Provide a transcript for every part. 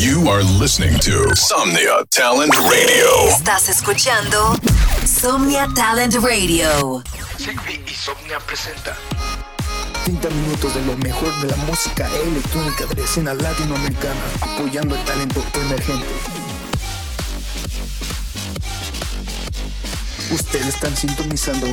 You are listening to Somnia Talent Radio. Estás escuchando Somnia Talent Radio. Sigby y Somnia presenta 30 minutos de lo mejor de la música electrónica de la escena latinoamericana, apoyando el talento emergente. Ustedes están sintonizando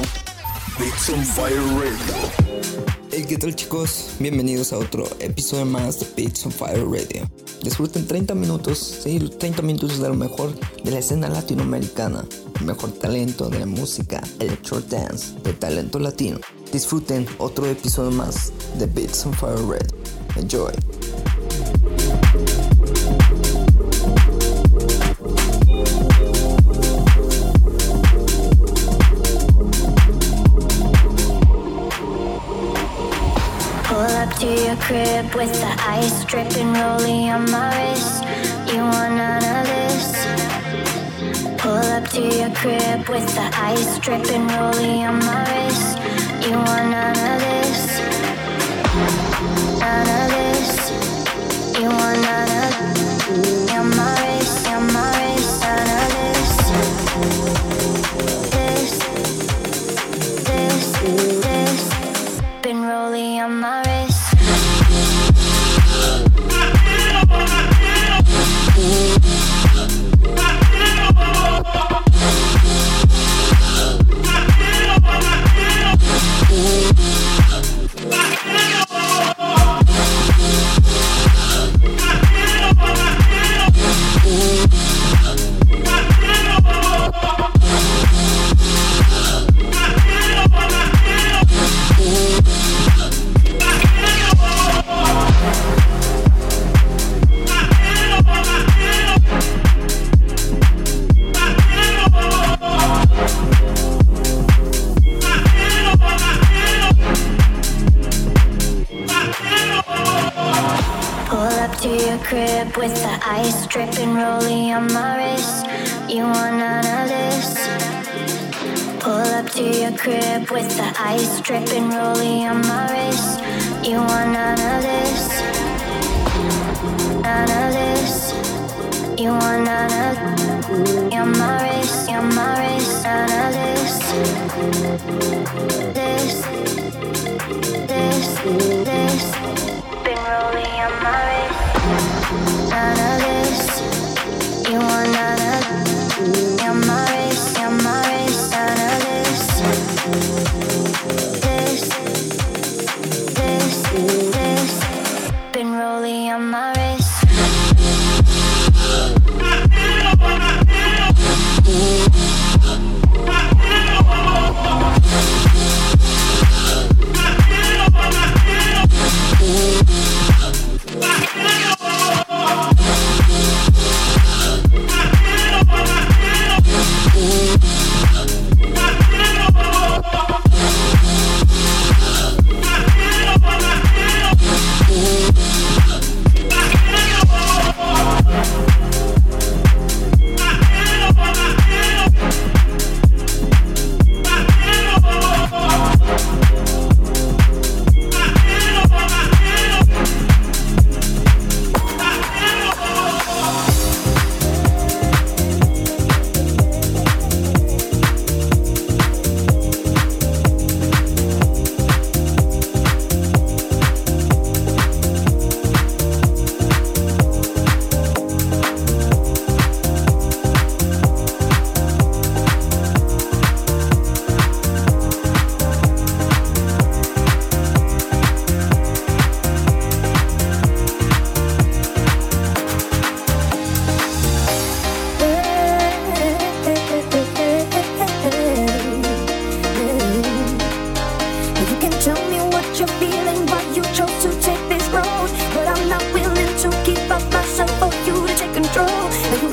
Beats on Fire Radio. ¿Qué tal chicos? Bienvenidos a otro episodio más de Beats on Fire Radio. Disfruten 30 minutos, sí, 30 minutos de lo mejor de la escena latinoamericana, el mejor talento de la música electro dance, de talento latino. Disfruten otro episodio más de Beats on Fire Radio. Enjoy. To your crib with the ice dripping, rolling on my wrist. You want none of this? Pull up to your crib with the ice dripping, rolling on my wrist. You want none of this? None of this. You want none of on my wrist, on my wrist, none of this. This, this, this. Been rolling on my Ooh. Dripping, rolling on my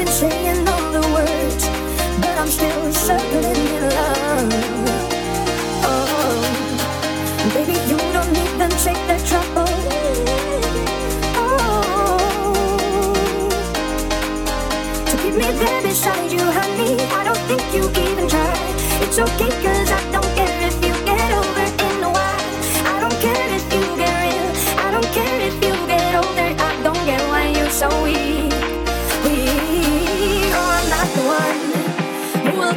been saying all the words, but I'm still circling in love. Oh, baby, you don't even take the trouble. Oh, to keep me there beside you, honey. I don't think you even try. It's okay, cause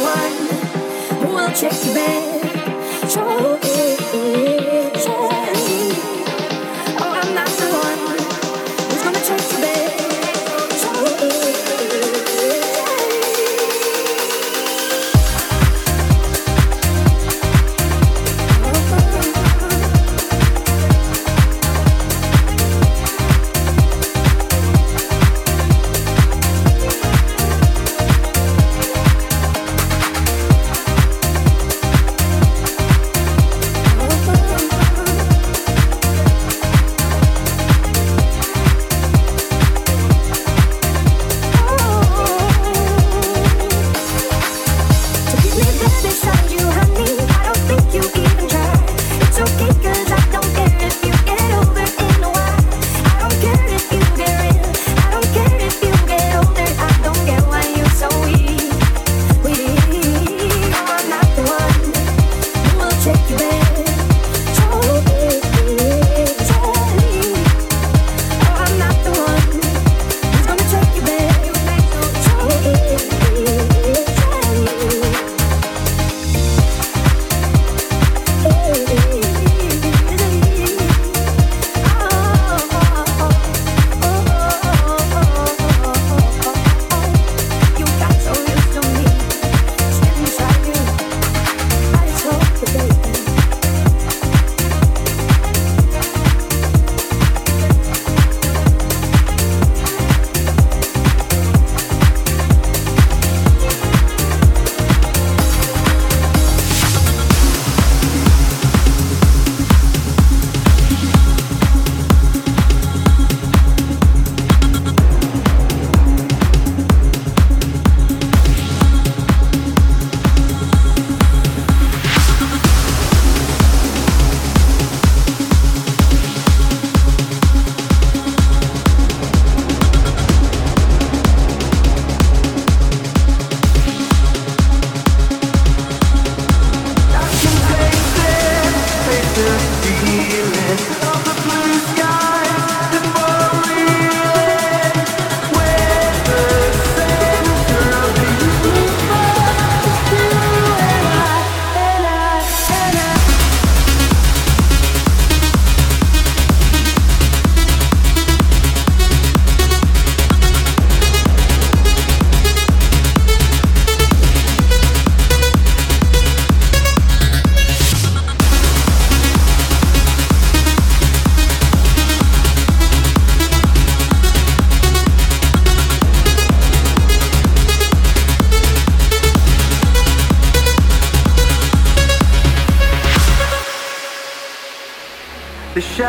one who will take you back. it.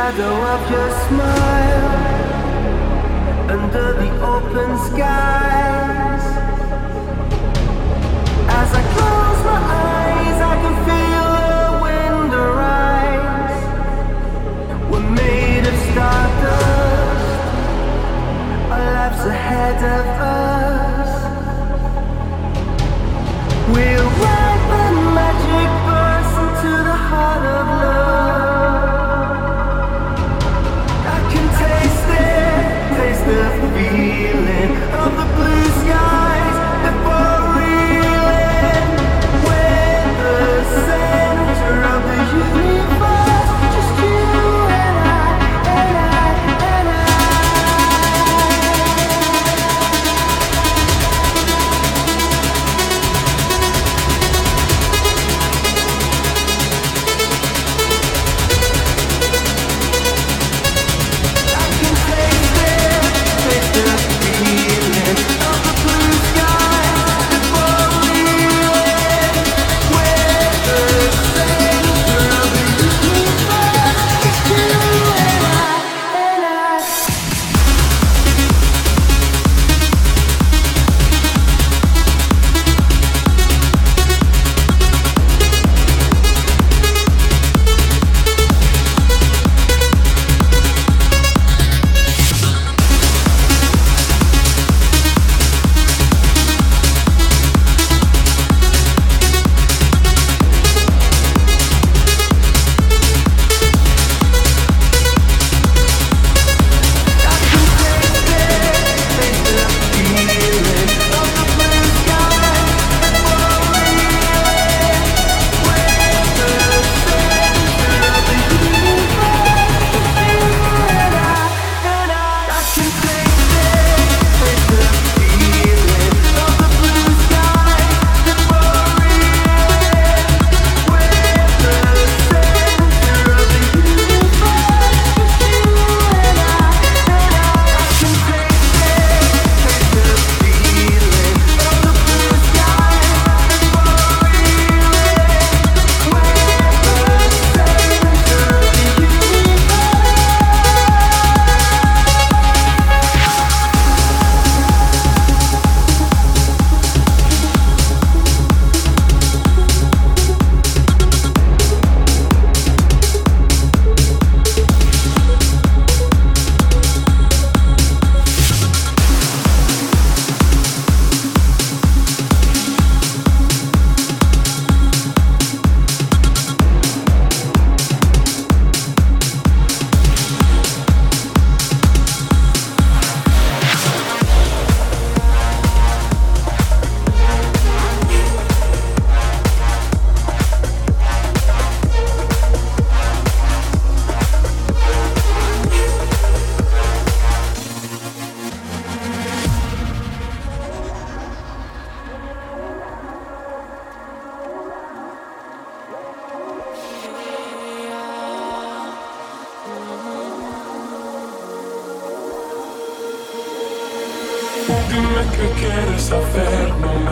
Shadow of your smile under the open skies. As I close my eyes, I can feel the wind arise. We're made of stardust, our lives ahead of us. We'll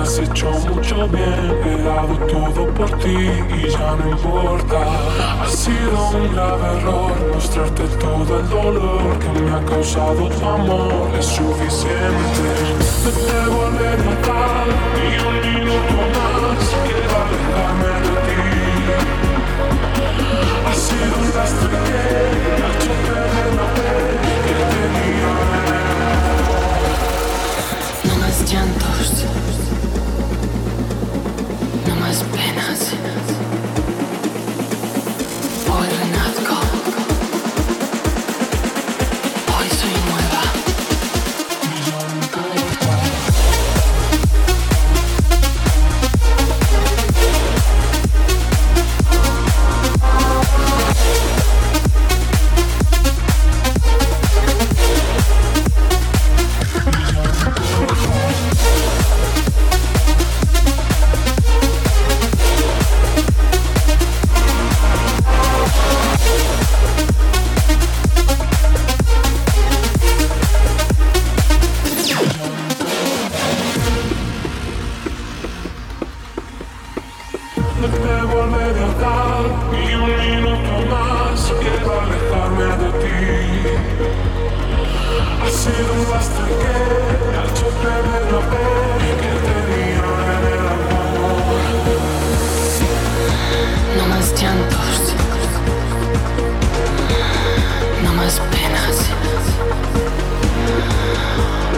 has hecho mucho bien. He dado todo por ti y ya no importa. Ha sido un grave error mostrarte todo el dolor que me ha causado tu amor. Es suficiente. Vuelve a matar ni un minuto más. Quiero alejarme de ti. Ha sido un lastre que me ha hecho perder la fe que tenía en él. No más llantos.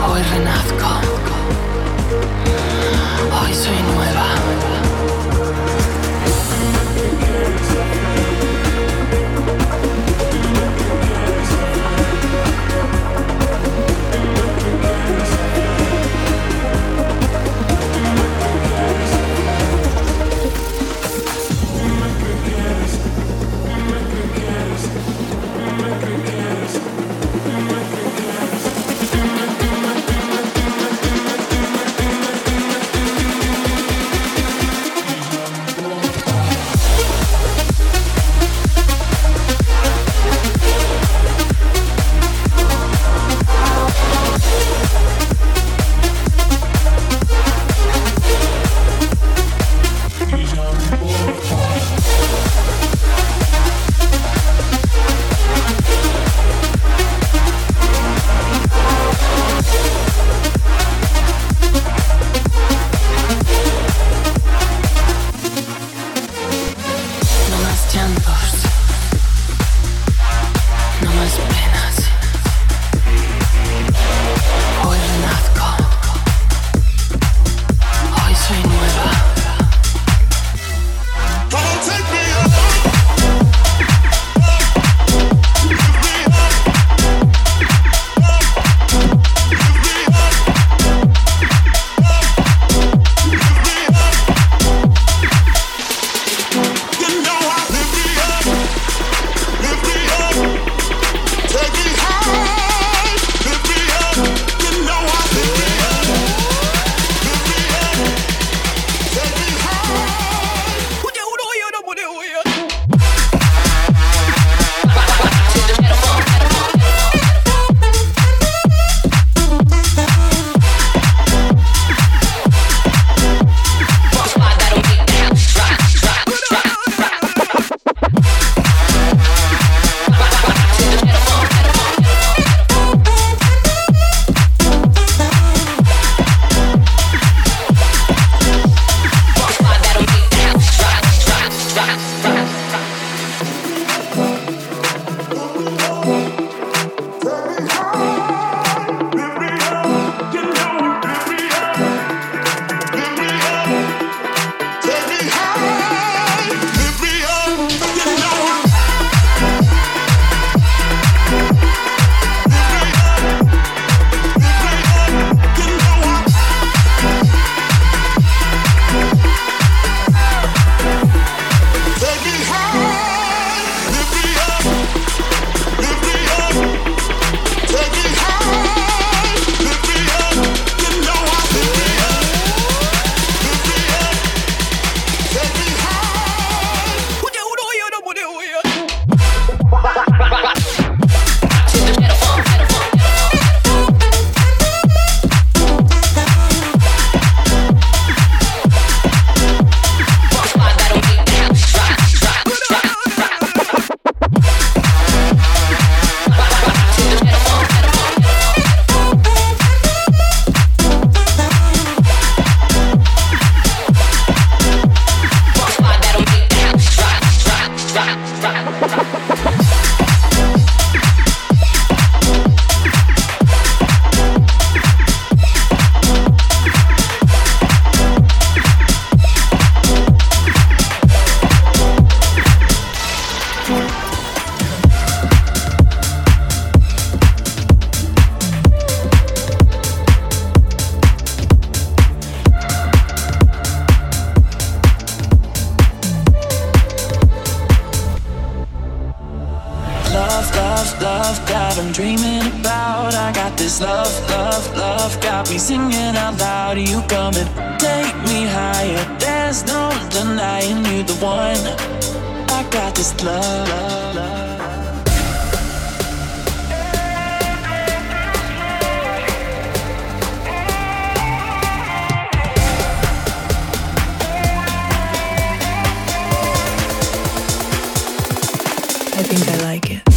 Hoy renazco. Hoy soy nueva. Love, love, got me singing out loud. You come and take me higher. There's no denying you the one. I got this love, love, love. I think I like it.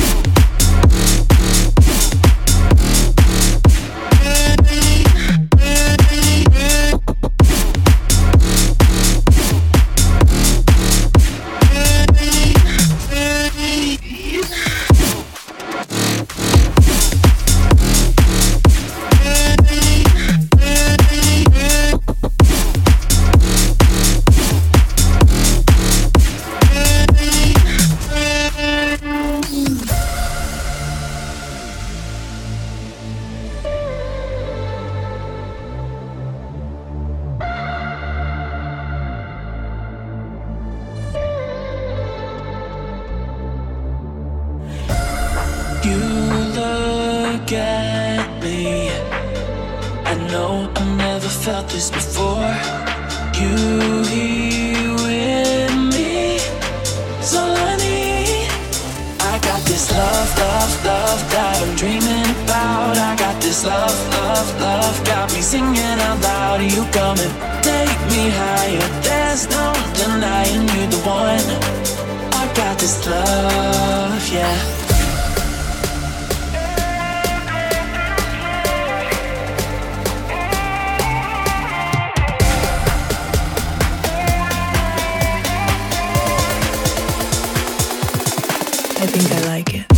Never I think I like it.